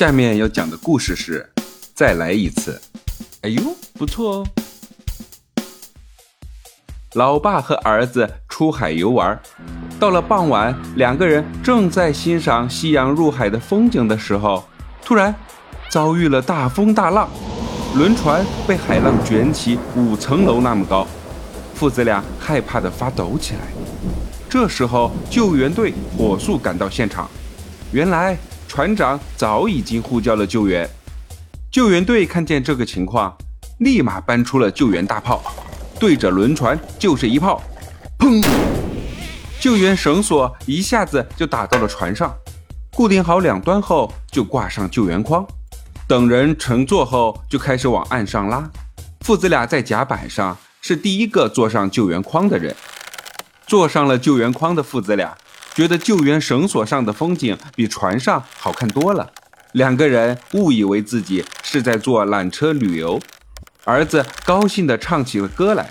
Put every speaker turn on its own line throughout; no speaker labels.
下面要讲的故事是《再来一次》。哎呦，不错哦！老爸和儿子出海游玩，到了傍晚，两个人正在欣赏夕阳入海的风景的时候，突然遭遇了大风大浪，轮船被海浪卷起五层楼那么高，父子俩害怕的发抖起来。这时候，救援队火速赶到现场，原来。船长早已经呼叫了救援，救援队看见这个情况，立马搬出了救援大炮，对着轮船就是一炮，砰！救援绳索一下子就打到了船上，固定好两端后就挂上救援筐，等人乘坐后就开始往岸上拉。父子俩在甲板上是第一个坐上救援筐的人，坐上了救援筐的父子俩。觉得救援绳索上的风景比船上好看多了，两个人误以为自己是在坐缆车旅游。儿子高兴地唱起了歌来：“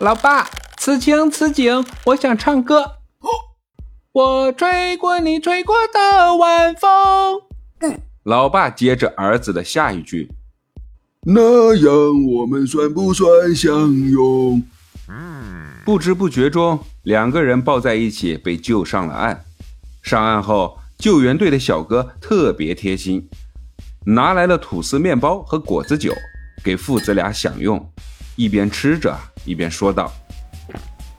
老爸，此情此景，我想唱歌。我吹过你吹过的晚风。”
老爸接着儿子的下一句：“
那样我们算不算相拥？”
不知不觉中，两个人抱在一起被救上了岸。上岸后，救援队的小哥特别贴心，拿来了吐司面包和果子酒给父子俩享用，一边吃着一边说道：“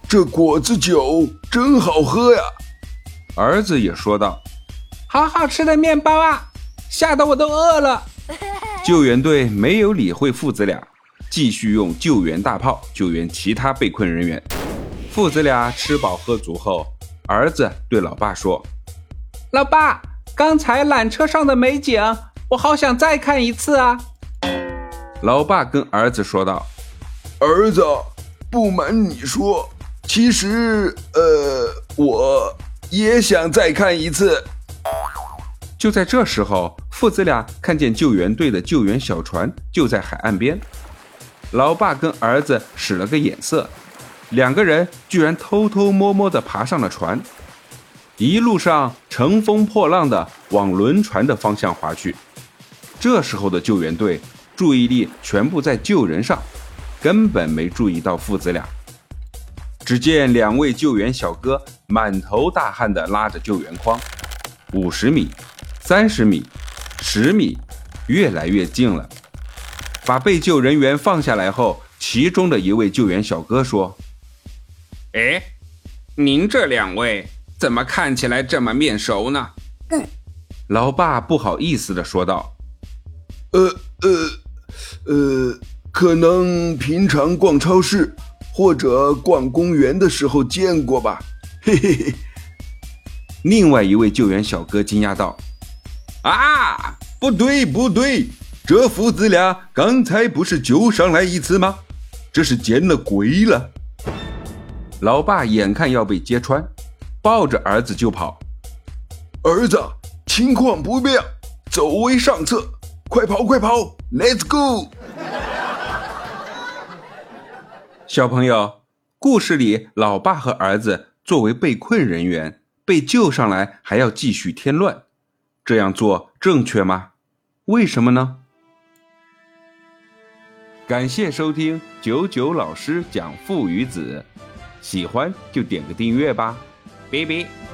这果子酒真好喝呀！”
儿子也说道：“
好好吃的面包啊，吓得我都饿了。”
救援队没有理会父子俩。继续用救援大炮救援其他被困人员。父子俩吃饱喝足后，儿子对老爸说：“
老爸，刚才缆车上的美景，我好想再看一次啊！”
老爸跟儿子说道：“
儿子，不瞒你说，其实，呃，我也想再看一次。”
就在这时候，父子俩看见救援队的救援小船就在海岸边。老爸跟儿子使了个眼色，两个人居然偷偷摸摸地爬上了船，一路上乘风破浪地往轮船的方向划去。这时候的救援队注意力全部在救人上，根本没注意到父子俩。只见两位救援小哥满头大汗地拉着救援筐，五十米、三十米、十米，越来越近了。把被救人员放下来后，其中的一位救援小哥说：“
哎，您这两位怎么看起来这么面熟呢？”
嗯老爸不好意思的说道：“
呃呃呃，可能平常逛超市或者逛公园的时候见过吧。”嘿嘿嘿。
另外一位救援小哥惊讶道：“
啊，不对不对！”这父子俩刚才不是救上来一次吗？这是见了鬼了！
老爸眼看要被揭穿，抱着儿子就跑。
儿子，情况不妙，走为上策，快跑快跑，Let's go！
小朋友，故事里老爸和儿子作为被困人员被救上来，还要继续添乱，这样做正确吗？为什么呢？感谢收听九九老师讲父与子，喜欢就点个订阅吧，拜拜。